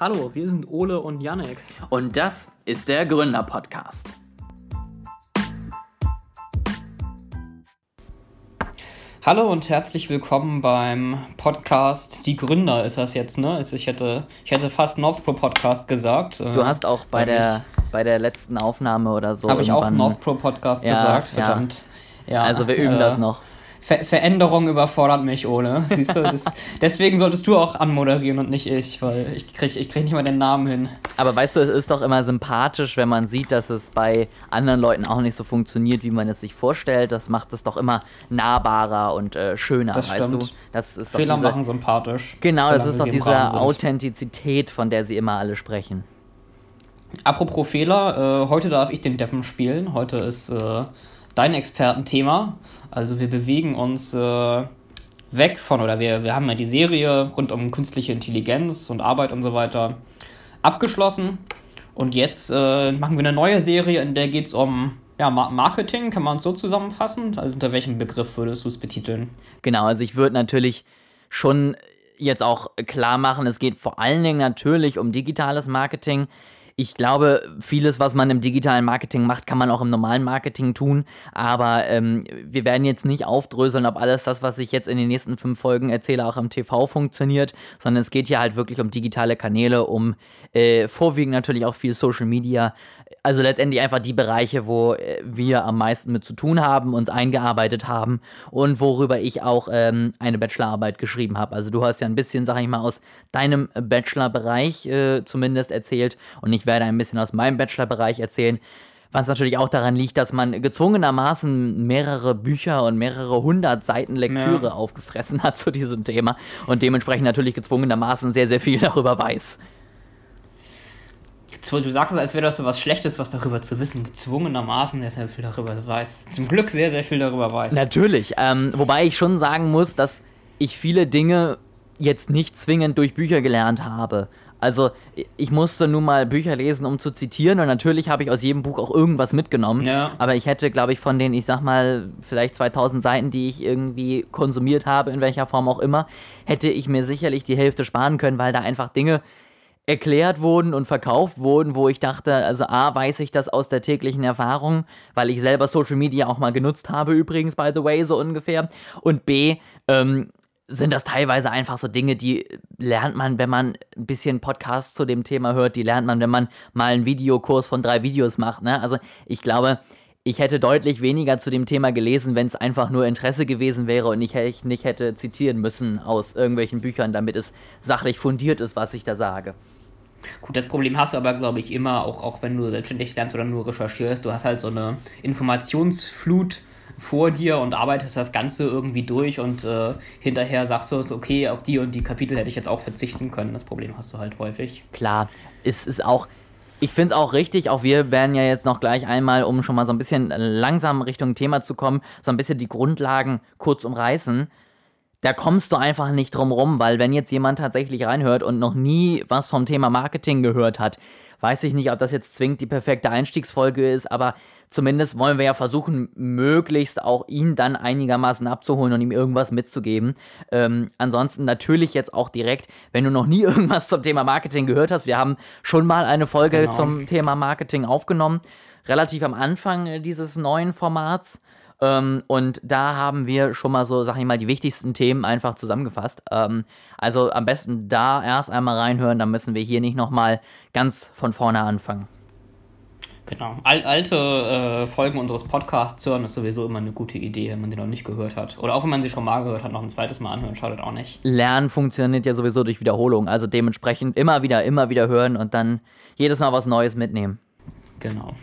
Hallo, wir sind Ole und Janek. Und das ist der Gründer-Podcast. Hallo und herzlich willkommen beim Podcast Die Gründer ist das jetzt, ne? Ich hätte, ich hätte fast North Pro Podcast gesagt. Du hast auch bei der, bei der letzten Aufnahme oder so. Habe ich auch North Pro Podcast ja, gesagt, verdammt. Ja. ja. also wir üben äh, das noch. Ver Veränderung überfordert mich, Ole. Siehst du, das, deswegen solltest du auch anmoderieren und nicht ich, weil ich krieg, ich krieg nicht mal den Namen hin. Aber weißt du, es ist doch immer sympathisch, wenn man sieht, dass es bei anderen Leuten auch nicht so funktioniert, wie man es sich vorstellt. Das macht es doch immer nahbarer und äh, schöner, das weißt stimmt. du? Das ist doch Fehler diese, machen sympathisch. Genau, das ist doch diese Authentizität, von der sie immer alle sprechen. Apropos Fehler, äh, heute darf ich den Deppen spielen. Heute ist äh, dein Expertenthema. Also wir bewegen uns äh, weg von, oder wir, wir haben ja die Serie rund um künstliche Intelligenz und Arbeit und so weiter abgeschlossen. Und jetzt äh, machen wir eine neue Serie, in der geht es um ja, Marketing, kann man es so zusammenfassen? Also unter welchem Begriff würdest du es betiteln? Genau, also ich würde natürlich schon jetzt auch klar machen, es geht vor allen Dingen natürlich um digitales Marketing. Ich glaube, vieles, was man im digitalen Marketing macht, kann man auch im normalen Marketing tun. Aber ähm, wir werden jetzt nicht aufdröseln, ob alles das, was ich jetzt in den nächsten fünf Folgen erzähle, auch im TV funktioniert, sondern es geht hier halt wirklich um digitale Kanäle, um äh, vorwiegend natürlich auch viel Social Media. Also letztendlich einfach die Bereiche, wo äh, wir am meisten mit zu tun haben, uns eingearbeitet haben und worüber ich auch ähm, eine Bachelorarbeit geschrieben habe. Also du hast ja ein bisschen, sag ich mal, aus deinem Bachelorbereich äh, zumindest erzählt und ich werde ein bisschen aus meinem Bachelorbereich erzählen. Was natürlich auch daran liegt, dass man gezwungenermaßen mehrere Bücher und mehrere hundert Seiten Lektüre ja. aufgefressen hat zu diesem Thema und dementsprechend natürlich gezwungenermaßen sehr, sehr viel darüber weiß. Du sagst es, als wäre das so was Schlechtes, was darüber zu wissen. Gezwungenermaßen sehr viel darüber weiß. Zum Glück sehr, sehr viel darüber weiß. Natürlich. Ähm, wobei ich schon sagen muss, dass ich viele Dinge jetzt nicht zwingend durch Bücher gelernt habe. Also ich musste nun mal Bücher lesen, um zu zitieren und natürlich habe ich aus jedem Buch auch irgendwas mitgenommen. Ja. Aber ich hätte, glaube ich, von den, ich sag mal, vielleicht 2000 Seiten, die ich irgendwie konsumiert habe, in welcher Form auch immer, hätte ich mir sicherlich die Hälfte sparen können, weil da einfach Dinge erklärt wurden und verkauft wurden, wo ich dachte, also A, weiß ich das aus der täglichen Erfahrung, weil ich selber Social Media auch mal genutzt habe, übrigens, by the way, so ungefähr. Und B, ähm, sind das teilweise einfach so Dinge, die lernt man, wenn man ein bisschen Podcasts zu dem Thema hört, die lernt man, wenn man mal einen Videokurs von drei Videos macht. Ne? Also ich glaube, ich hätte deutlich weniger zu dem Thema gelesen, wenn es einfach nur Interesse gewesen wäre und ich nicht hätte zitieren müssen aus irgendwelchen Büchern, damit es sachlich fundiert ist, was ich da sage. Gut, das Problem hast du aber, glaube ich, immer, auch, auch wenn du selbstständig lernst oder nur recherchierst. Du hast halt so eine Informationsflut vor dir und arbeitest das Ganze irgendwie durch und äh, hinterher sagst du es, okay, auf die und die Kapitel hätte ich jetzt auch verzichten können. Das Problem hast du halt häufig. Klar, es ist auch. Ich finde es auch richtig, auch wir werden ja jetzt noch gleich einmal, um schon mal so ein bisschen langsam Richtung Thema zu kommen, so ein bisschen die Grundlagen kurz umreißen da kommst du einfach nicht drum rum, weil wenn jetzt jemand tatsächlich reinhört und noch nie was vom Thema Marketing gehört hat, weiß ich nicht, ob das jetzt zwingend die perfekte Einstiegsfolge ist, aber zumindest wollen wir ja versuchen, möglichst auch ihn dann einigermaßen abzuholen und ihm irgendwas mitzugeben. Ähm, ansonsten natürlich jetzt auch direkt, wenn du noch nie irgendwas zum Thema Marketing gehört hast, wir haben schon mal eine Folge genau. zum Thema Marketing aufgenommen, relativ am Anfang dieses neuen Formats. Ähm, und da haben wir schon mal so, sag ich mal, die wichtigsten Themen einfach zusammengefasst. Ähm, also am besten da erst einmal reinhören, dann müssen wir hier nicht nochmal ganz von vorne anfangen. Genau. Al alte äh, Folgen unseres Podcasts hören ist sowieso immer eine gute Idee, wenn man die noch nicht gehört hat. Oder auch wenn man sie schon mal gehört hat, noch ein zweites Mal anhören, schadet auch nicht. Lernen funktioniert ja sowieso durch Wiederholung. Also dementsprechend immer wieder, immer wieder hören und dann jedes Mal was Neues mitnehmen. Genau.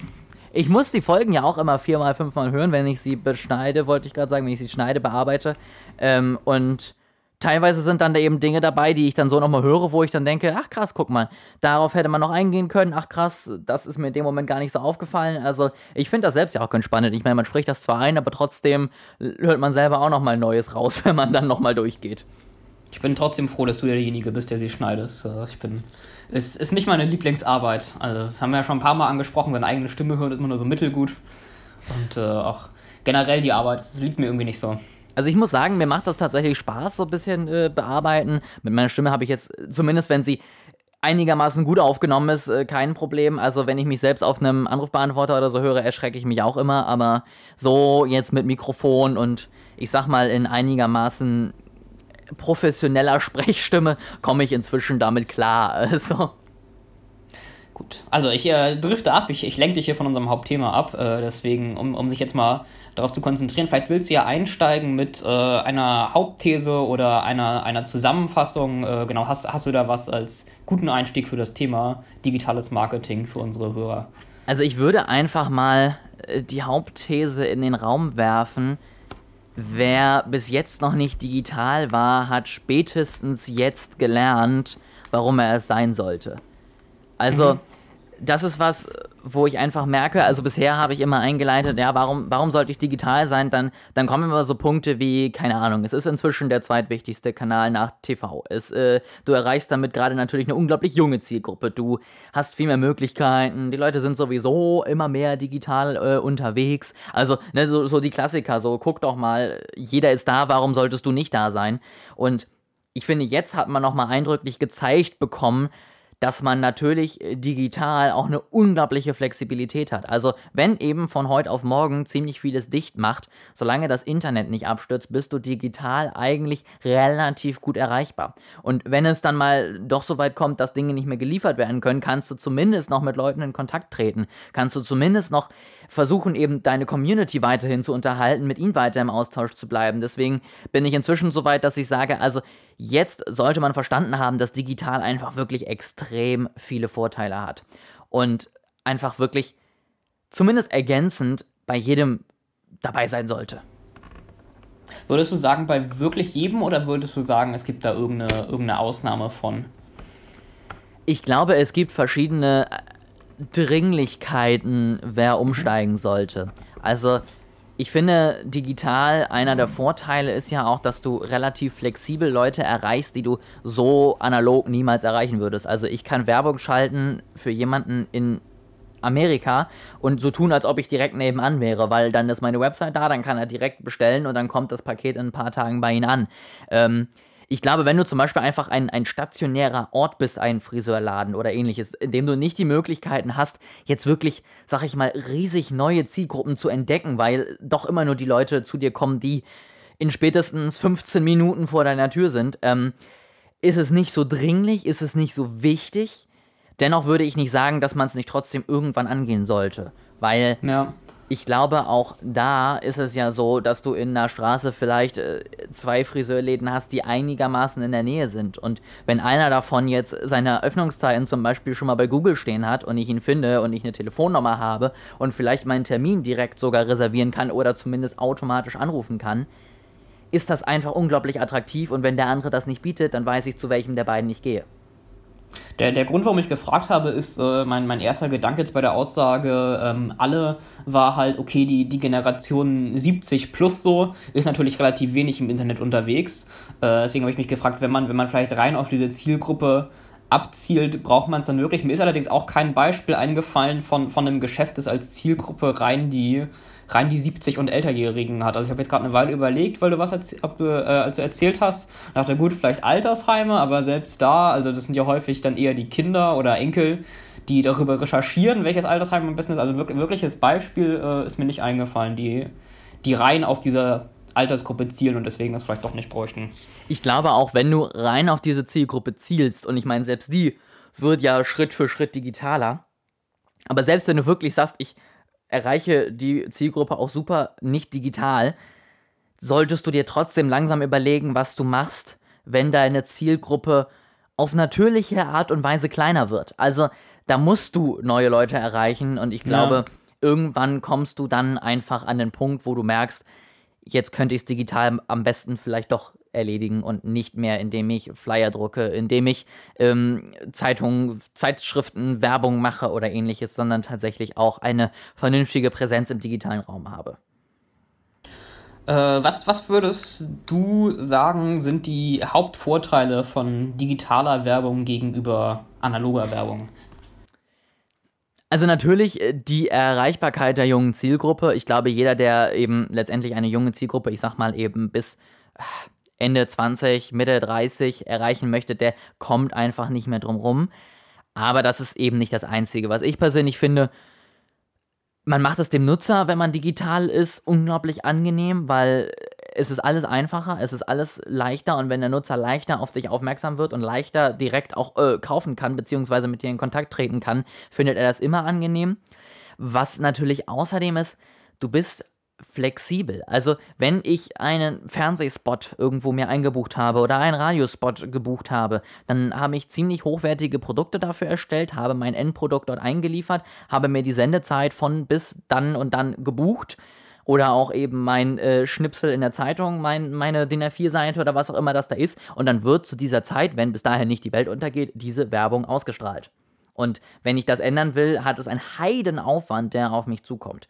Ich muss die Folgen ja auch immer viermal, fünfmal hören, wenn ich sie beschneide, wollte ich gerade sagen, wenn ich sie schneide, bearbeite. Ähm, und teilweise sind dann da eben Dinge dabei, die ich dann so nochmal höre, wo ich dann denke, ach krass, guck mal, darauf hätte man noch eingehen können, ach krass, das ist mir in dem Moment gar nicht so aufgefallen. Also ich finde das selbst ja auch ganz spannend. Ich meine, man spricht das zwar ein, aber trotzdem hört man selber auch nochmal Neues raus, wenn man dann nochmal durchgeht. Ich bin trotzdem froh, dass du derjenige bist, der sie schneidet. Ich bin. Es ist nicht meine Lieblingsarbeit. Also, haben wir ja schon ein paar Mal angesprochen, seine eigene Stimme hören ist immer nur so mittelgut. Und äh, auch generell die Arbeit, das liegt mir irgendwie nicht so. Also ich muss sagen, mir macht das tatsächlich Spaß, so ein bisschen äh, bearbeiten. Mit meiner Stimme habe ich jetzt, zumindest wenn sie einigermaßen gut aufgenommen ist, äh, kein Problem. Also wenn ich mich selbst auf einem Anrufbeantworter oder so höre, erschrecke ich mich auch immer. Aber so jetzt mit Mikrofon und ich sag mal in einigermaßen professioneller Sprechstimme komme ich inzwischen damit klar. Also. Gut, also ich äh, drifte ab, ich, ich lenke dich hier von unserem Hauptthema ab, äh, deswegen, um, um sich jetzt mal darauf zu konzentrieren, vielleicht willst du ja einsteigen mit äh, einer Hauptthese oder einer, einer Zusammenfassung. Äh, genau, hast, hast du da was als guten Einstieg für das Thema digitales Marketing für unsere Hörer? Also ich würde einfach mal äh, die Hauptthese in den Raum werfen. Wer bis jetzt noch nicht digital war, hat spätestens jetzt gelernt, warum er es sein sollte. Also, mhm. das ist was, wo ich einfach merke, also bisher habe ich immer eingeleitet, ja, warum, warum sollte ich digital sein? Dann, dann kommen immer so Punkte wie, keine Ahnung, es ist inzwischen der zweitwichtigste Kanal nach TV. Es, äh, du erreichst damit gerade natürlich eine unglaublich junge Zielgruppe. Du hast viel mehr Möglichkeiten, die Leute sind sowieso immer mehr digital äh, unterwegs. Also, ne, so, so die Klassiker, so guck doch mal, jeder ist da, warum solltest du nicht da sein? Und ich finde, jetzt hat man nochmal eindrücklich gezeigt bekommen, dass man natürlich äh, digital auch eine unglaubliche Flexibilität hat. Also wenn eben von heute auf morgen ziemlich vieles dicht macht, solange das Internet nicht abstürzt, bist du digital eigentlich relativ gut erreichbar. Und wenn es dann mal doch so weit kommt, dass Dinge nicht mehr geliefert werden können, kannst du zumindest noch mit Leuten in Kontakt treten. Kannst du zumindest noch versuchen, eben deine Community weiterhin zu unterhalten, mit ihnen weiter im Austausch zu bleiben. Deswegen bin ich inzwischen so weit, dass ich sage, also Jetzt sollte man verstanden haben, dass digital einfach wirklich extrem viele Vorteile hat. Und einfach wirklich zumindest ergänzend bei jedem dabei sein sollte. Würdest du sagen, bei wirklich jedem oder würdest du sagen, es gibt da irgendeine, irgendeine Ausnahme von? Ich glaube, es gibt verschiedene Dringlichkeiten, wer umsteigen sollte. Also ich finde, digital, einer der Vorteile ist ja auch, dass du relativ flexibel Leute erreichst, die du so analog niemals erreichen würdest. Also ich kann Werbung schalten für jemanden in Amerika und so tun, als ob ich direkt nebenan wäre, weil dann ist meine Website da, dann kann er direkt bestellen und dann kommt das Paket in ein paar Tagen bei ihm an. Ähm, ich glaube, wenn du zum Beispiel einfach ein, ein stationärer Ort bist, ein Friseurladen oder ähnliches, in dem du nicht die Möglichkeiten hast, jetzt wirklich, sag ich mal, riesig neue Zielgruppen zu entdecken, weil doch immer nur die Leute zu dir kommen, die in spätestens 15 Minuten vor deiner Tür sind, ähm, ist es nicht so dringlich, ist es nicht so wichtig. Dennoch würde ich nicht sagen, dass man es nicht trotzdem irgendwann angehen sollte, weil ja ich glaube, auch da ist es ja so, dass du in einer Straße vielleicht äh, zwei Friseurläden hast, die einigermaßen in der Nähe sind. Und wenn einer davon jetzt seine Öffnungszeiten zum Beispiel schon mal bei Google stehen hat und ich ihn finde und ich eine Telefonnummer habe und vielleicht meinen Termin direkt sogar reservieren kann oder zumindest automatisch anrufen kann, ist das einfach unglaublich attraktiv. Und wenn der andere das nicht bietet, dann weiß ich, zu welchem der beiden ich gehe. Der, der Grund, warum ich gefragt habe, ist, äh, mein, mein erster Gedanke jetzt bei der Aussage, ähm, alle war halt, okay, die, die Generation 70 plus so ist natürlich relativ wenig im Internet unterwegs. Äh, deswegen habe ich mich gefragt, wenn man, wenn man vielleicht rein auf diese Zielgruppe abzielt, braucht man es dann wirklich. Mir ist allerdings auch kein Beispiel eingefallen von, von einem Geschäft, das als Zielgruppe rein die rein die 70 und Älterjährigen hat. Also ich habe jetzt gerade eine Weile überlegt, weil du was erzäh ob, äh, also erzählt hast. Dachte, gut, vielleicht Altersheime, aber selbst da, also das sind ja häufig dann eher die Kinder oder Enkel, die darüber recherchieren, welches Altersheim am besten ist. Also wirklich, wirkliches Beispiel äh, ist mir nicht eingefallen, die, die rein auf diese Altersgruppe zielen und deswegen das vielleicht doch nicht bräuchten. Ich glaube auch, wenn du rein auf diese Zielgruppe zielst, und ich meine, selbst die wird ja Schritt für Schritt digitaler, aber selbst wenn du wirklich sagst, ich erreiche die Zielgruppe auch super nicht digital, solltest du dir trotzdem langsam überlegen, was du machst, wenn deine Zielgruppe auf natürliche Art und Weise kleiner wird. Also da musst du neue Leute erreichen und ich glaube, ja. irgendwann kommst du dann einfach an den Punkt, wo du merkst, jetzt könnte ich es digital am besten vielleicht doch erledigen und nicht mehr, indem ich Flyer drucke, indem ich ähm, Zeitungen, Zeitschriften, Werbung mache oder ähnliches, sondern tatsächlich auch eine vernünftige Präsenz im digitalen Raum habe. Äh, was, was würdest du sagen, sind die Hauptvorteile von digitaler Werbung gegenüber analoger Werbung? Also natürlich äh, die Erreichbarkeit der jungen Zielgruppe. Ich glaube, jeder, der eben letztendlich eine junge Zielgruppe, ich sag mal eben bis Ende 20, Mitte 30 erreichen möchte, der kommt einfach nicht mehr drum rum. Aber das ist eben nicht das Einzige. Was ich persönlich finde, man macht es dem Nutzer, wenn man digital ist, unglaublich angenehm, weil es ist alles einfacher, es ist alles leichter und wenn der Nutzer leichter auf dich aufmerksam wird und leichter direkt auch äh, kaufen kann, beziehungsweise mit dir in Kontakt treten kann, findet er das immer angenehm. Was natürlich außerdem ist, du bist flexibel. Also, wenn ich einen Fernsehspot irgendwo mir eingebucht habe oder einen Radiospot gebucht habe, dann habe ich ziemlich hochwertige Produkte dafür erstellt, habe mein Endprodukt dort eingeliefert, habe mir die Sendezeit von bis dann und dann gebucht oder auch eben mein äh, Schnipsel in der Zeitung, mein, meine DIN A4-Seite oder was auch immer das da ist. Und dann wird zu dieser Zeit, wenn bis dahin nicht die Welt untergeht, diese Werbung ausgestrahlt. Und wenn ich das ändern will, hat es einen Heidenaufwand, der auf mich zukommt.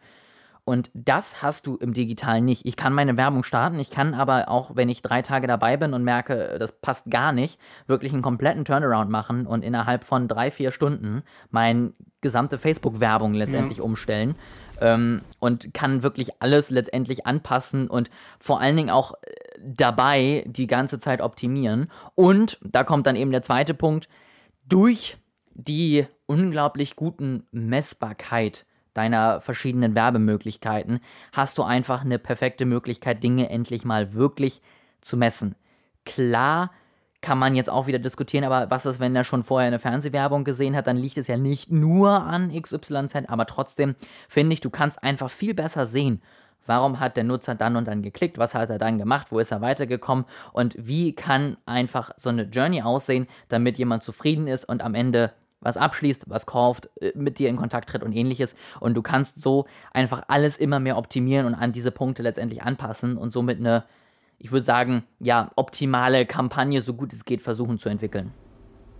Und das hast du im Digitalen nicht. Ich kann meine Werbung starten, ich kann aber auch, wenn ich drei Tage dabei bin und merke, das passt gar nicht, wirklich einen kompletten Turnaround machen und innerhalb von drei, vier Stunden meine gesamte Facebook-Werbung letztendlich ja. umstellen ähm, und kann wirklich alles letztendlich anpassen und vor allen Dingen auch äh, dabei die ganze Zeit optimieren. Und da kommt dann eben der zweite Punkt, durch die unglaublich guten Messbarkeit deiner verschiedenen Werbemöglichkeiten, hast du einfach eine perfekte Möglichkeit, Dinge endlich mal wirklich zu messen. Klar kann man jetzt auch wieder diskutieren, aber was ist, wenn er schon vorher eine Fernsehwerbung gesehen hat, dann liegt es ja nicht nur an XYZ, aber trotzdem finde ich, du kannst einfach viel besser sehen, Warum hat der Nutzer dann und dann geklickt? Was hat er dann gemacht? Wo ist er weitergekommen? Und wie kann einfach so eine Journey aussehen, damit jemand zufrieden ist und am Ende was abschließt, was kauft, äh, mit dir in Kontakt tritt und ähnliches. Und du kannst so einfach alles immer mehr optimieren und an diese Punkte letztendlich anpassen und somit eine, ich würde sagen, ja, optimale Kampagne, so gut es geht, versuchen zu entwickeln.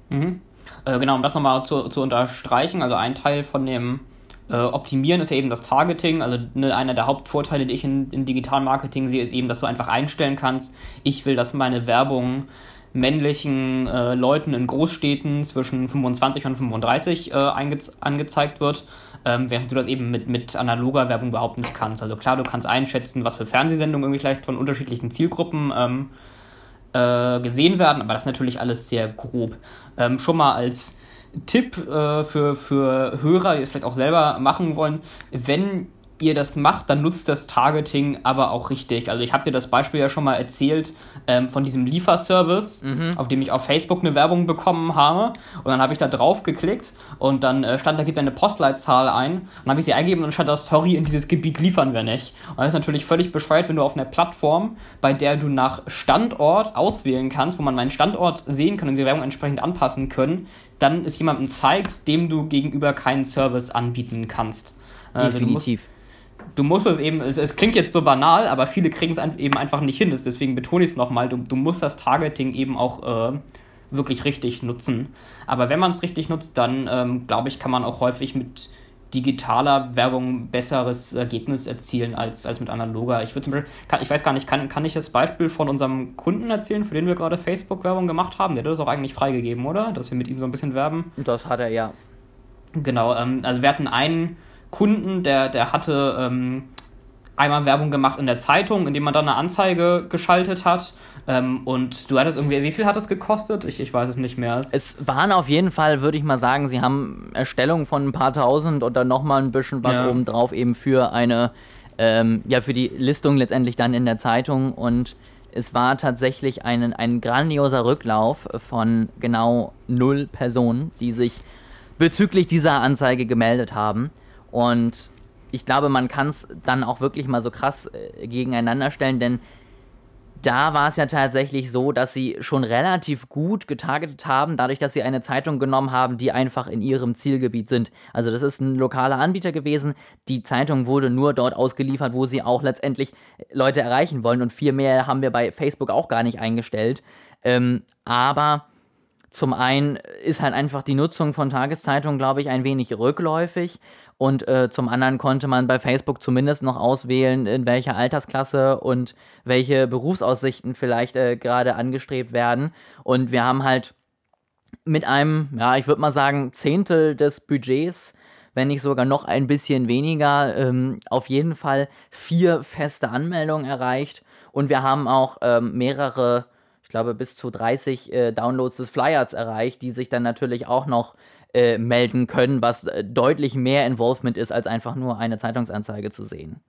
Mhm. Äh, genau, um das nochmal zu, zu unterstreichen, also ein Teil von dem äh, Optimieren ist ja eben das Targeting. Also ne, einer der Hauptvorteile, die ich in, in Digital-Marketing sehe, ist eben, dass du einfach einstellen kannst, ich will, dass meine Werbung männlichen äh, Leuten in Großstädten zwischen 25 und 35 äh, angezeigt wird, ähm, während du das eben mit, mit analoger Werbung überhaupt nicht kannst. Also klar, du kannst einschätzen, was für Fernsehsendungen irgendwie vielleicht von unterschiedlichen Zielgruppen ähm, äh, gesehen werden, aber das ist natürlich alles sehr grob. Ähm, schon mal als Tipp äh, für, für Hörer, die es vielleicht auch selber machen wollen, wenn ihr das macht, dann nutzt das Targeting aber auch richtig. Also ich habe dir das Beispiel ja schon mal erzählt ähm, von diesem Lieferservice, mhm. auf dem ich auf Facebook eine Werbung bekommen habe. Und dann habe ich da drauf geklickt und dann äh, stand, da gibt eine Postleitzahl ein. Und dann habe ich sie eingegeben und dann stand da, sorry, in dieses Gebiet liefern wir nicht. Und das ist natürlich völlig bescheuert, wenn du auf einer Plattform, bei der du nach Standort auswählen kannst, wo man meinen Standort sehen kann und die Werbung entsprechend anpassen können, dann ist jemandem zeigst, dem du gegenüber keinen Service anbieten kannst. Also Definitiv du musst es eben, es, es, klingt jetzt so banal, aber viele kriegen es eben einfach nicht hin. Deswegen betone ich es nochmal, du, du musst das Targeting eben auch äh, wirklich richtig nutzen. Aber wenn man es richtig nutzt, dann ähm, glaube ich, kann man auch häufig mit digitaler Werbung besseres Ergebnis erzielen als, als mit analoger. Ich würde zum Beispiel, kann, ich weiß gar nicht, kann, kann ich das Beispiel von unserem Kunden erzählen, für den wir gerade Facebook-Werbung gemacht haben? Der hat das auch eigentlich freigegeben, oder? Dass wir mit ihm so ein bisschen werben. Das hat er, ja. Genau, ähm, also wir hatten einen Kunden, der, der hatte ähm, einmal Werbung gemacht in der Zeitung, indem man dann eine Anzeige geschaltet hat. Ähm, und du hattest irgendwie, wie viel hat das gekostet? Ich, ich weiß es nicht mehr. Es, es waren auf jeden Fall, würde ich mal sagen, sie haben Erstellung von ein paar tausend und dann nochmal ein bisschen was ja. obendrauf eben für eine, ähm, ja, für die Listung letztendlich dann in der Zeitung und es war tatsächlich ein, ein grandioser Rücklauf von genau null Personen, die sich bezüglich dieser Anzeige gemeldet haben. Und ich glaube, man kann es dann auch wirklich mal so krass äh, gegeneinander stellen, denn da war es ja tatsächlich so, dass sie schon relativ gut getargetet haben, dadurch, dass sie eine Zeitung genommen haben, die einfach in ihrem Zielgebiet sind. Also das ist ein lokaler Anbieter gewesen. Die Zeitung wurde nur dort ausgeliefert, wo sie auch letztendlich Leute erreichen wollen. Und viel mehr haben wir bei Facebook auch gar nicht eingestellt. Ähm, aber zum einen ist halt einfach die Nutzung von Tageszeitungen, glaube ich, ein wenig rückläufig. Und äh, zum anderen konnte man bei Facebook zumindest noch auswählen, in welcher Altersklasse und welche Berufsaussichten vielleicht äh, gerade angestrebt werden. Und wir haben halt mit einem, ja, ich würde mal sagen, Zehntel des Budgets, wenn nicht sogar noch ein bisschen weniger, ähm, auf jeden Fall vier feste Anmeldungen erreicht Und wir haben auch ähm, mehrere, glaube bis zu 30 äh, Downloads des Flyers erreicht, die sich dann natürlich auch noch äh, melden können, was äh, deutlich mehr Involvement ist, als einfach nur eine Zeitungsanzeige zu sehen.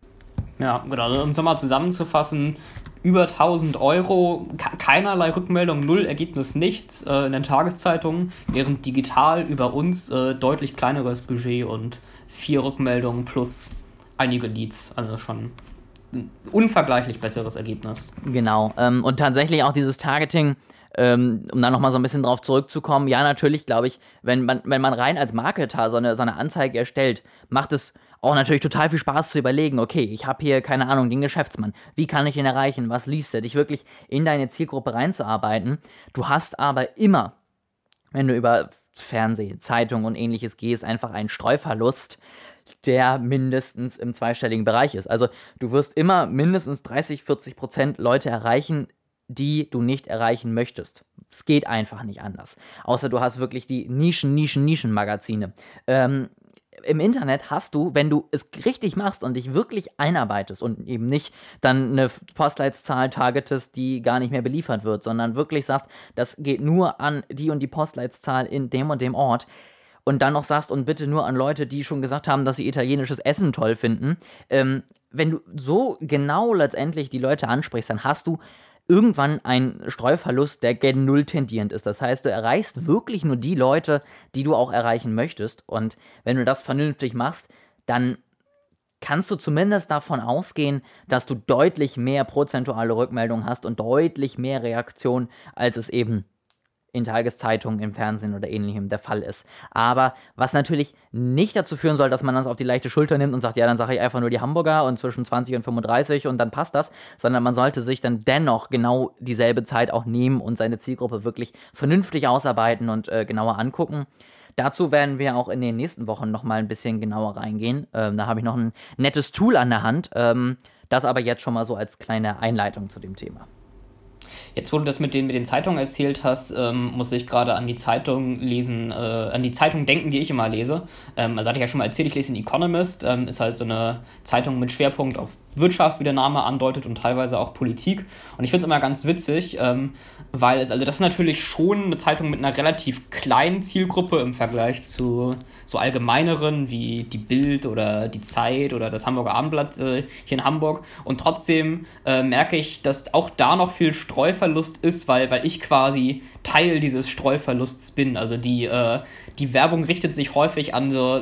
Ja, genau. Also, um es nochmal zusammenzufassen, über 1000 Euro, keinerlei Rückmeldung, null Ergebnis, nichts äh, in den Tageszeitungen, während digital über uns äh, deutlich kleineres Budget und vier Rückmeldungen plus einige Leads. Also schon unvergleichlich besseres Ergebnis. Genau. Ähm, und tatsächlich auch dieses Targeting ähm, um da nochmal so ein bisschen drauf zurückzukommen, ja, natürlich glaube ich, wenn man, wenn man rein als Marketer so eine, so eine Anzeige erstellt, macht es auch natürlich total viel Spaß zu überlegen, okay, ich habe hier, keine Ahnung, den Geschäftsmann. Wie kann ich ihn erreichen? Was liest er? Dich wirklich in deine Zielgruppe reinzuarbeiten. Du hast aber immer, wenn du über Fernsehen, Zeitung und ähnliches gehst, einfach einen Streuverlust, der mindestens im zweistelligen Bereich ist. Also du wirst immer mindestens 30, 40 Prozent Leute erreichen, die du nicht erreichen möchtest. Es geht einfach nicht anders. Außer du hast wirklich die Nischen, Nischen, Nischen-Magazine. Ähm, Im Internet hast du, wenn du es richtig machst und dich wirklich einarbeitest und eben nicht dann eine Postleitzahl targetest, die gar nicht mehr beliefert wird, sondern wirklich sagst, das geht nur an die und die Postleitzahl in dem und dem Ort, und dann noch sagst und bitte nur an Leute, die schon gesagt haben, dass sie italienisches Essen toll finden, ähm, wenn du so genau letztendlich die Leute ansprichst, dann hast du irgendwann ein Streuverlust, der gen Null tendierend ist. Das heißt, du erreichst wirklich nur die Leute, die du auch erreichen möchtest. Und wenn du das vernünftig machst, dann kannst du zumindest davon ausgehen, dass du deutlich mehr prozentuale Rückmeldungen hast und deutlich mehr Reaktion, als es eben in Tageszeitungen, im Fernsehen oder ähnlichem der Fall ist. Aber was natürlich nicht dazu führen soll, dass man das auf die leichte Schulter nimmt und sagt, ja, dann sage ich einfach nur die Hamburger und zwischen 20 und 35 und dann passt das, sondern man sollte sich dann dennoch genau dieselbe Zeit auch nehmen und seine Zielgruppe wirklich vernünftig ausarbeiten und äh, genauer angucken. Dazu werden wir auch in den nächsten Wochen nochmal ein bisschen genauer reingehen. Ähm, da habe ich noch ein nettes Tool an der Hand. Ähm, das aber jetzt schon mal so als kleine Einleitung zu dem Thema. Jetzt, wo du das mit den, mit den Zeitungen erzählt hast, ähm, muss ich gerade an die Zeitung lesen, äh, an die Zeitung denken, die ich immer lese. Ähm, also hatte ich ja schon mal erzählt, ich lese den Economist, ähm, ist halt so eine Zeitung mit Schwerpunkt auf Wirtschaft, wie der Name andeutet, und teilweise auch Politik. Und ich finde es immer ganz witzig, ähm, weil es, also das ist natürlich schon eine Zeitung mit einer relativ kleinen Zielgruppe im Vergleich zu so allgemeineren wie die Bild oder die Zeit oder das Hamburger Abendblatt äh, hier in Hamburg. Und trotzdem äh, merke ich, dass auch da noch viel Streuverlust ist, weil, weil ich quasi Teil dieses Streuverlusts bin. Also die, äh, die Werbung richtet sich häufig an so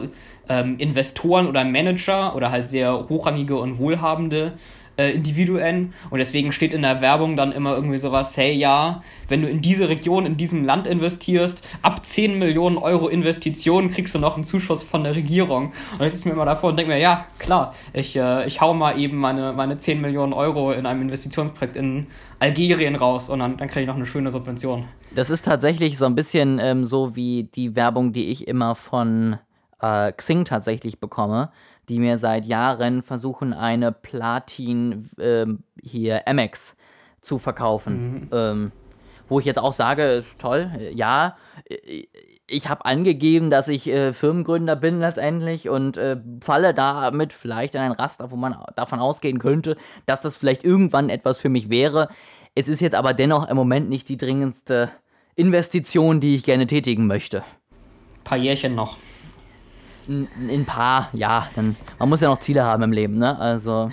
ähm, Investoren oder Manager oder halt sehr hochrangige und wohlhabende äh, Individuen. Und deswegen steht in der Werbung dann immer irgendwie sowas, hey ja, wenn du in diese Region, in diesem Land investierst, ab 10 Millionen Euro Investitionen kriegst du noch einen Zuschuss von der Regierung. Und ich sitze mir immer davor und denke mir, ja, klar, ich, äh, ich hau mal eben meine, meine 10 Millionen Euro in einem Investitionsprojekt in Algerien raus und dann, dann kriege ich noch eine schöne Subvention. Das ist tatsächlich so ein bisschen ähm, so wie die Werbung, die ich immer von äh, Xing tatsächlich bekomme, die mir seit Jahren versuchen, eine Platin äh, hier Amex zu verkaufen. Mhm. Ähm, wo ich jetzt auch sage, toll, ja, ich habe angegeben, dass ich äh, Firmengründer bin letztendlich und äh, falle damit vielleicht in ein Raster, wo man davon ausgehen könnte, dass das vielleicht irgendwann etwas für mich wäre. Es ist jetzt aber dennoch im Moment nicht die dringendste Investition, die ich gerne tätigen möchte. Ein paar Jährchen noch in, ein paar, ja, dann, man muss ja noch Ziele haben im Leben, ne? Also.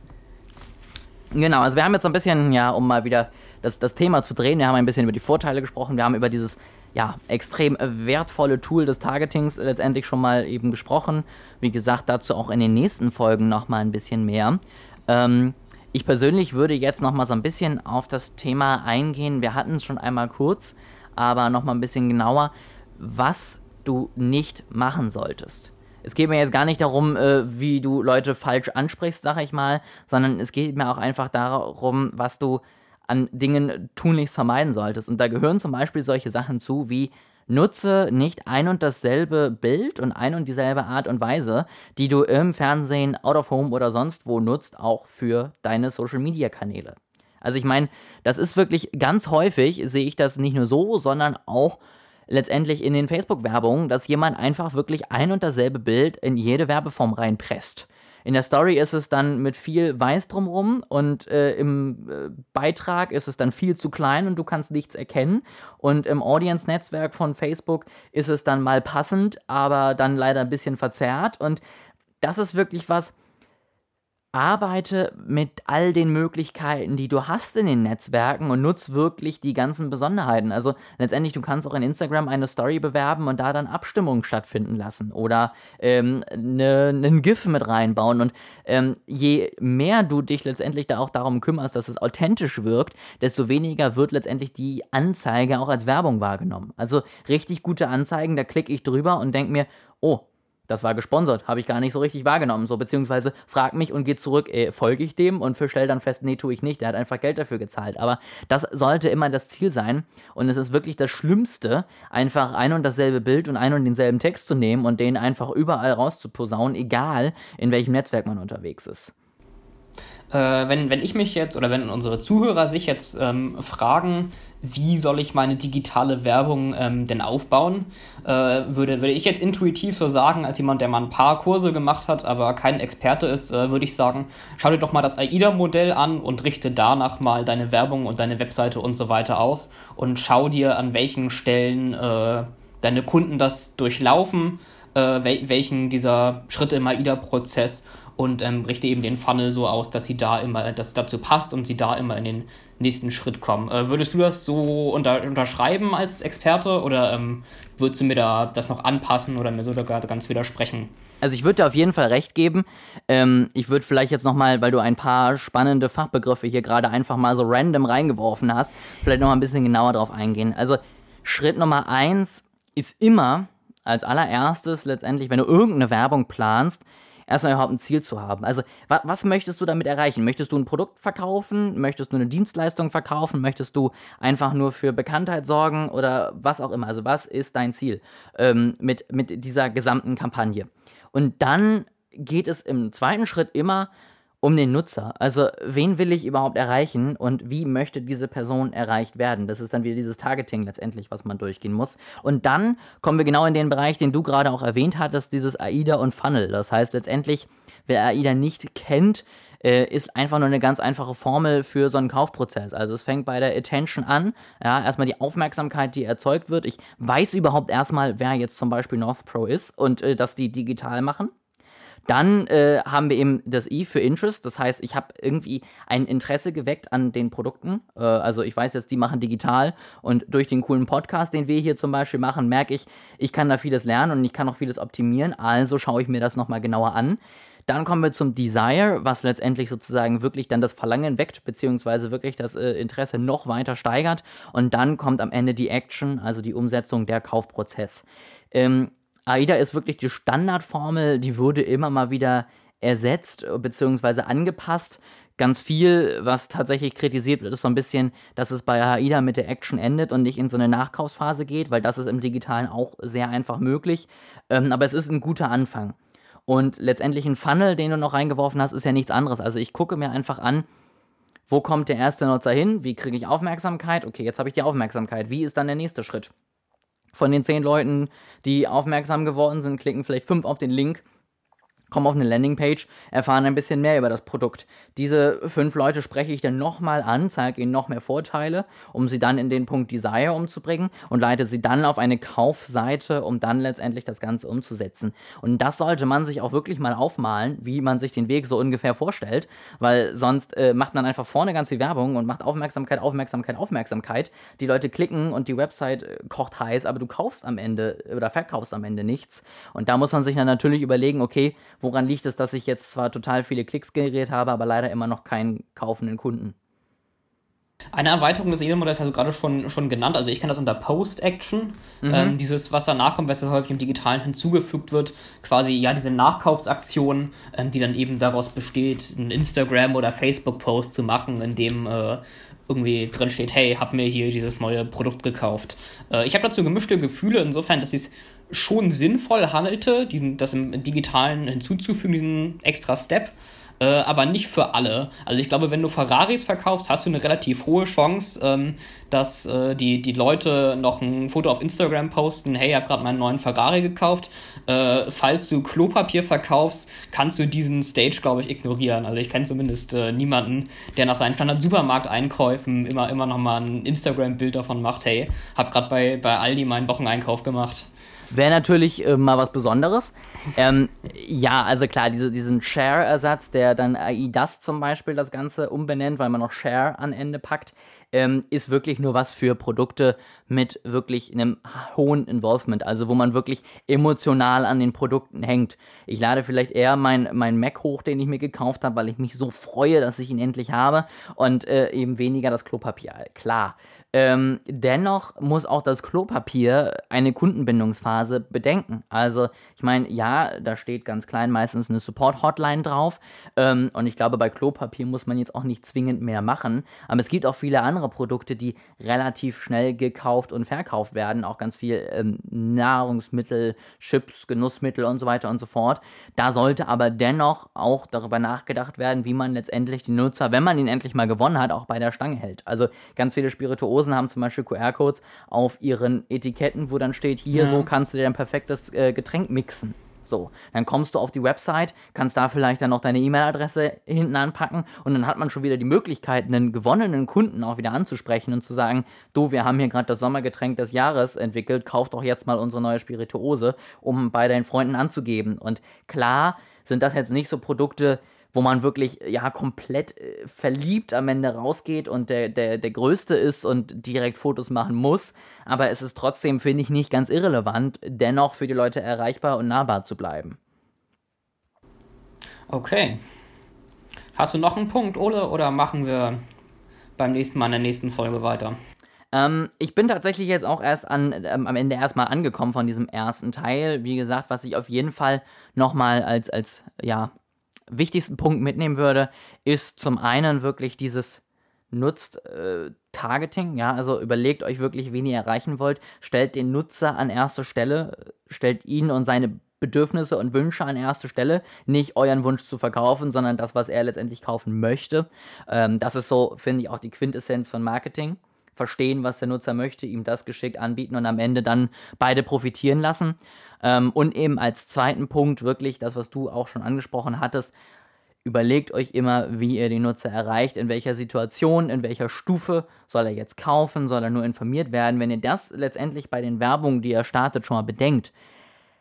genau, also wir haben jetzt ein bisschen, ja, um mal wieder das, das Thema zu drehen, wir haben ein bisschen über die Vorteile gesprochen, wir haben über dieses, ja, extrem wertvolle Tool des Targetings letztendlich schon mal eben gesprochen. Wie gesagt, dazu auch in den nächsten Folgen nochmal ein bisschen mehr. Ähm, ich persönlich würde jetzt nochmal so ein bisschen auf das Thema eingehen. Wir hatten es schon einmal kurz, aber nochmal ein bisschen genauer. Was du nicht machen solltest. Es geht mir jetzt gar nicht darum, äh, wie du Leute falsch ansprichst, sag ich mal, sondern es geht mir auch einfach darum, was du an Dingen tunlichst vermeiden solltest. Und da gehören zum Beispiel solche Sachen zu wie nutze nicht ein und dasselbe Bild und ein und dieselbe Art und Weise, die du im Fernsehen, Out of Home oder sonst wo nutzt, auch für deine Social-Media-Kanäle. Also ich meine, das ist wirklich ganz häufig, sehe ich das nicht nur so, sondern auch letztendlich in den Facebook-Werbungen, dass jemand einfach wirklich ein und dasselbe Bild in jede Werbeform reinpresst. In der Story ist es dann mit viel Weiß drumrum und äh, im äh, Beitrag ist es dann viel zu klein und du kannst nichts erkennen. Und im Audience-Netzwerk von Facebook ist es dann mal passend, aber dann leider ein bisschen verzerrt. Und das ist wirklich was, arbeite mit all den Möglichkeiten, die du hast in den Netzwerken und nutz wirklich die ganzen Besonderheiten. Also letztendlich, du kannst auch in Instagram eine Story bewerben und da dann Abstimmungen stattfinden lassen oder ähm, ne, einen GIF mit reinbauen. Und ähm, je mehr du dich letztendlich da auch darum kümmerst, dass es authentisch wirkt, desto weniger wird letztendlich die Anzeige auch als Werbung wahrgenommen. Also richtig gute Anzeigen, da klicke ich drüber und denke mir, oh, das war gesponsert, habe ich gar nicht so richtig wahrgenommen. So, beziehungsweise frag mich und geh zurück, äh, folge ich dem und stell dann fest, nee, tue ich nicht. Der hat einfach Geld dafür gezahlt. Aber das sollte immer das Ziel sein. Und es ist wirklich das Schlimmste, einfach ein und dasselbe Bild und ein und denselben Text zu nehmen und den einfach überall rauszuposaunen, egal in welchem Netzwerk man unterwegs ist. Äh, wenn, wenn ich mich jetzt oder wenn unsere Zuhörer sich jetzt ähm, fragen, wie soll ich meine digitale Werbung ähm, denn aufbauen, äh, würde, würde ich jetzt intuitiv so sagen, als jemand, der mal ein paar Kurse gemacht hat, aber kein Experte ist, äh, würde ich sagen, schau dir doch mal das AIDA-Modell an und richte danach mal deine Werbung und deine Webseite und so weiter aus und schau dir an welchen Stellen äh, deine Kunden das durchlaufen, äh, wel welchen dieser Schritte im AIDA-Prozess und ähm, richte eben den Funnel so aus, dass sie da immer, dass es dazu passt und sie da immer in den nächsten Schritt kommen. Äh, würdest du das so unter, unterschreiben als Experte oder ähm, würdest du mir da das noch anpassen oder mir so sogar ganz widersprechen? Also ich würde dir auf jeden Fall recht geben. Ähm, ich würde vielleicht jetzt nochmal, weil du ein paar spannende Fachbegriffe hier gerade einfach mal so random reingeworfen hast, vielleicht nochmal ein bisschen genauer drauf eingehen. Also Schritt Nummer eins ist immer als allererstes letztendlich, wenn du irgendeine Werbung planst, erstmal überhaupt ein Ziel zu haben. Also, wa was möchtest du damit erreichen? Möchtest du ein Produkt verkaufen? Möchtest du eine Dienstleistung verkaufen? Möchtest du einfach nur für Bekanntheit sorgen oder was auch immer? Also, was ist dein Ziel ähm, mit, mit dieser gesamten Kampagne? Und dann geht es im zweiten Schritt immer um den Nutzer. Also, wen will ich überhaupt erreichen und wie möchte diese Person erreicht werden? Das ist dann wieder dieses Targeting letztendlich, was man durchgehen muss. Und dann kommen wir genau in den Bereich, den du gerade auch erwähnt hattest, dieses AIDA und Funnel. Das heißt letztendlich, wer AIDA nicht kennt, äh, ist einfach nur eine ganz einfache Formel für so einen Kaufprozess. Also es fängt bei der Attention an, ja, erstmal die Aufmerksamkeit, die erzeugt wird. Ich weiß überhaupt erstmal, wer jetzt zum Beispiel North Pro ist und äh, dass die digital machen. Dann äh, haben wir eben das I für Interest. Das heißt, ich habe irgendwie ein Interesse geweckt an den Produkten. Äh, also ich weiß jetzt, die machen digital und durch den coolen Podcast, den wir hier zum Beispiel machen, merke ich, ich kann da vieles lernen und ich kann auch vieles optimieren. Also schaue ich mir das nochmal genauer an. Dann kommen wir zum Desire, was letztendlich sozusagen wirklich dann das Verlangen weckt, beziehungsweise wirklich das äh, Interesse noch weiter steigert. Und dann kommt am Ende die Action, also die Umsetzung der Kaufprozess. Ähm, AIDA ist wirklich die Standardformel, die wurde immer mal wieder ersetzt bzw. angepasst. Ganz viel, was tatsächlich kritisiert wird, ist so ein bisschen, dass es bei AIDA mit der Action endet und nicht in so eine Nachkaufsphase geht, weil das ist im Digitalen auch sehr einfach möglich. Ähm, aber es ist ein guter Anfang. Und letztendlich ein Funnel, den du noch reingeworfen hast, ist ja nichts anderes. Also ich gucke mir einfach an, wo kommt der erste Nutzer hin? Wie kriege ich Aufmerksamkeit? Okay, jetzt habe ich die Aufmerksamkeit. Wie ist dann der nächste Schritt? Von den zehn Leuten, die aufmerksam geworden sind, klicken vielleicht fünf auf den Link kommen auf eine Landingpage, erfahren ein bisschen mehr über das Produkt. Diese fünf Leute spreche ich dann nochmal an, zeige ihnen noch mehr Vorteile, um sie dann in den Punkt Desire umzubringen und leite sie dann auf eine Kaufseite, um dann letztendlich das Ganze umzusetzen. Und das sollte man sich auch wirklich mal aufmalen, wie man sich den Weg so ungefähr vorstellt, weil sonst äh, macht man einfach vorne ganz viel Werbung und macht Aufmerksamkeit, Aufmerksamkeit, Aufmerksamkeit. Die Leute klicken und die Website äh, kocht heiß, aber du kaufst am Ende oder verkaufst am Ende nichts. Und da muss man sich dann natürlich überlegen, okay, Woran liegt es, dass ich jetzt zwar total viele Klicks generiert habe, aber leider immer noch keinen kaufenden Kunden? Eine Erweiterung des E-Mail-Modells hast du gerade schon, schon genannt. Also ich kenne das unter Post-Action. Mhm. Ähm, dieses, was danach kommt, was häufig im Digitalen hinzugefügt wird. Quasi, ja, diese Nachkaufsaktion, ähm, die dann eben daraus besteht, einen Instagram- oder Facebook-Post zu machen, in dem äh, irgendwie drin steht, hey, hab mir hier dieses neue Produkt gekauft. Äh, ich habe dazu gemischte Gefühle, insofern, dass es schon sinnvoll halte, diesen, das im Digitalen hinzuzufügen, diesen extra Step. Äh, aber nicht für alle. Also ich glaube, wenn du Ferraris verkaufst, hast du eine relativ hohe Chance, ähm, dass äh, die, die Leute noch ein Foto auf Instagram posten, hey, ich habe gerade meinen neuen Ferrari gekauft. Äh, falls du Klopapier verkaufst, kannst du diesen Stage, glaube ich, ignorieren. Also ich kenne zumindest äh, niemanden, der nach seinen Standard-Supermarkteinkäufen immer, immer noch mal ein Instagram-Bild davon macht, hey, hab gerade bei, bei Aldi meinen Wocheneinkauf gemacht. Wäre natürlich äh, mal was Besonderes. Ähm, ja, also klar, diese, diesen Share-Ersatz, der dann AI das zum Beispiel das Ganze umbenennt, weil man noch Share an Ende packt, ähm, ist wirklich nur was für Produkte mit wirklich einem hohen Involvement, also wo man wirklich emotional an den Produkten hängt. Ich lade vielleicht eher mein, mein Mac hoch, den ich mir gekauft habe, weil ich mich so freue, dass ich ihn endlich habe und äh, eben weniger das Klopapier. Klar. Ähm, dennoch muss auch das Klopapier eine Kundenbindungsphase bedenken. Also, ich meine, ja, da steht ganz klein meistens eine Support-Hotline drauf. Ähm, und ich glaube, bei Klopapier muss man jetzt auch nicht zwingend mehr machen. Aber es gibt auch viele andere Produkte, die relativ schnell gekauft und verkauft werden. Auch ganz viel ähm, Nahrungsmittel, Chips, Genussmittel und so weiter und so fort. Da sollte aber dennoch auch darüber nachgedacht werden, wie man letztendlich den Nutzer, wenn man ihn endlich mal gewonnen hat, auch bei der Stange hält. Also ganz viele Spirituosen Dosen haben zum Beispiel QR-Codes auf ihren Etiketten, wo dann steht, hier, ja. so kannst du dir ein perfektes äh, Getränk mixen. So, dann kommst du auf die Website, kannst da vielleicht dann noch deine E-Mail-Adresse hinten anpacken und dann hat man schon wieder die Möglichkeit, einen gewonnenen Kunden auch wieder anzusprechen und zu sagen, du, wir haben hier gerade das Sommergetränk des Jahres entwickelt, kauf doch jetzt mal unsere neue Spirituose, um bei deinen Freunden anzugeben. Und klar sind das jetzt nicht so Produkte, wo man wirklich ja komplett äh, verliebt am Ende rausgeht und der, der, der Größte ist und direkt Fotos machen muss. Aber es ist trotzdem, finde ich, nicht ganz irrelevant, dennoch für die Leute erreichbar und nahbar zu bleiben. Okay. Hast du noch einen Punkt, Ole, oder machen wir beim nächsten Mal in der nächsten Folge weiter? Ähm, ich bin tatsächlich jetzt auch erst an, ähm, am Ende erstmal angekommen von diesem ersten Teil. Wie gesagt, was ich auf jeden Fall nochmal als, als ja, wichtigsten Punkt mitnehmen würde, ist zum einen wirklich dieses nutzt äh, Targeting, ja, also überlegt euch wirklich, wen ihr erreichen wollt, stellt den Nutzer an erste Stelle, stellt ihn und seine Bedürfnisse und Wünsche an erste Stelle, nicht euren Wunsch zu verkaufen, sondern das, was er letztendlich kaufen möchte. Ähm, das ist so, finde ich, auch die Quintessenz von Marketing. Verstehen, was der Nutzer möchte, ihm das geschickt anbieten und am Ende dann beide profitieren lassen. Ähm, und eben als zweiten Punkt wirklich das, was du auch schon angesprochen hattest, überlegt euch immer, wie ihr den Nutzer erreicht, in welcher Situation, in welcher Stufe soll er jetzt kaufen, soll er nur informiert werden. Wenn ihr das letztendlich bei den Werbungen, die er startet, schon mal bedenkt,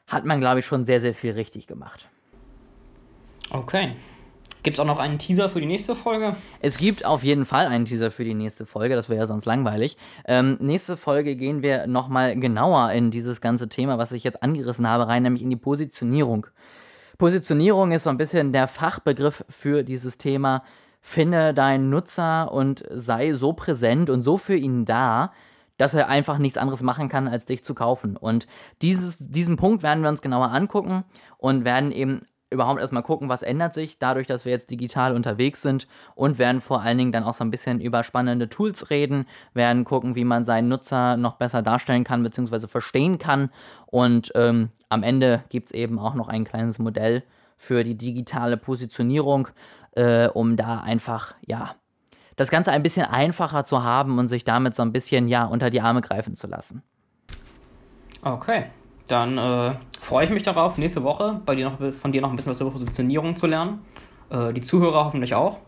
hat man, glaube ich, schon sehr, sehr viel richtig gemacht. Okay. Gibt es auch noch einen Teaser für die nächste Folge? Es gibt auf jeden Fall einen Teaser für die nächste Folge, das wäre ja sonst langweilig. Ähm, nächste Folge gehen wir nochmal genauer in dieses ganze Thema, was ich jetzt angerissen habe, rein, nämlich in die Positionierung. Positionierung ist so ein bisschen der Fachbegriff für dieses Thema. Finde deinen Nutzer und sei so präsent und so für ihn da, dass er einfach nichts anderes machen kann, als dich zu kaufen. Und dieses, diesen Punkt werden wir uns genauer angucken und werden eben überhaupt erstmal gucken, was ändert sich dadurch, dass wir jetzt digital unterwegs sind und werden vor allen Dingen dann auch so ein bisschen über spannende Tools reden, werden gucken, wie man seinen Nutzer noch besser darstellen kann bzw. verstehen kann und ähm, am Ende gibt es eben auch noch ein kleines Modell für die digitale Positionierung, äh, um da einfach, ja, das Ganze ein bisschen einfacher zu haben und sich damit so ein bisschen, ja, unter die Arme greifen zu lassen. Okay, dann äh, freue ich mich darauf, nächste Woche bei dir noch, von dir noch ein bisschen was über Positionierung zu lernen. Äh, die Zuhörer hoffentlich auch.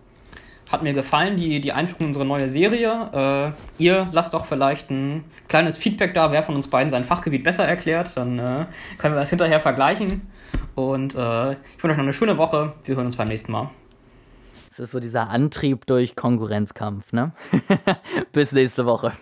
Hat mir gefallen, die, die Einführung in unsere neue Serie. Äh, ihr lasst doch vielleicht ein kleines Feedback da, wer von uns beiden sein Fachgebiet besser erklärt. Dann äh, können wir das hinterher vergleichen. Und äh, ich wünsche euch noch eine schöne Woche. Wir hören uns beim nächsten Mal. Es ist so dieser Antrieb durch Konkurrenzkampf, ne? Bis nächste Woche.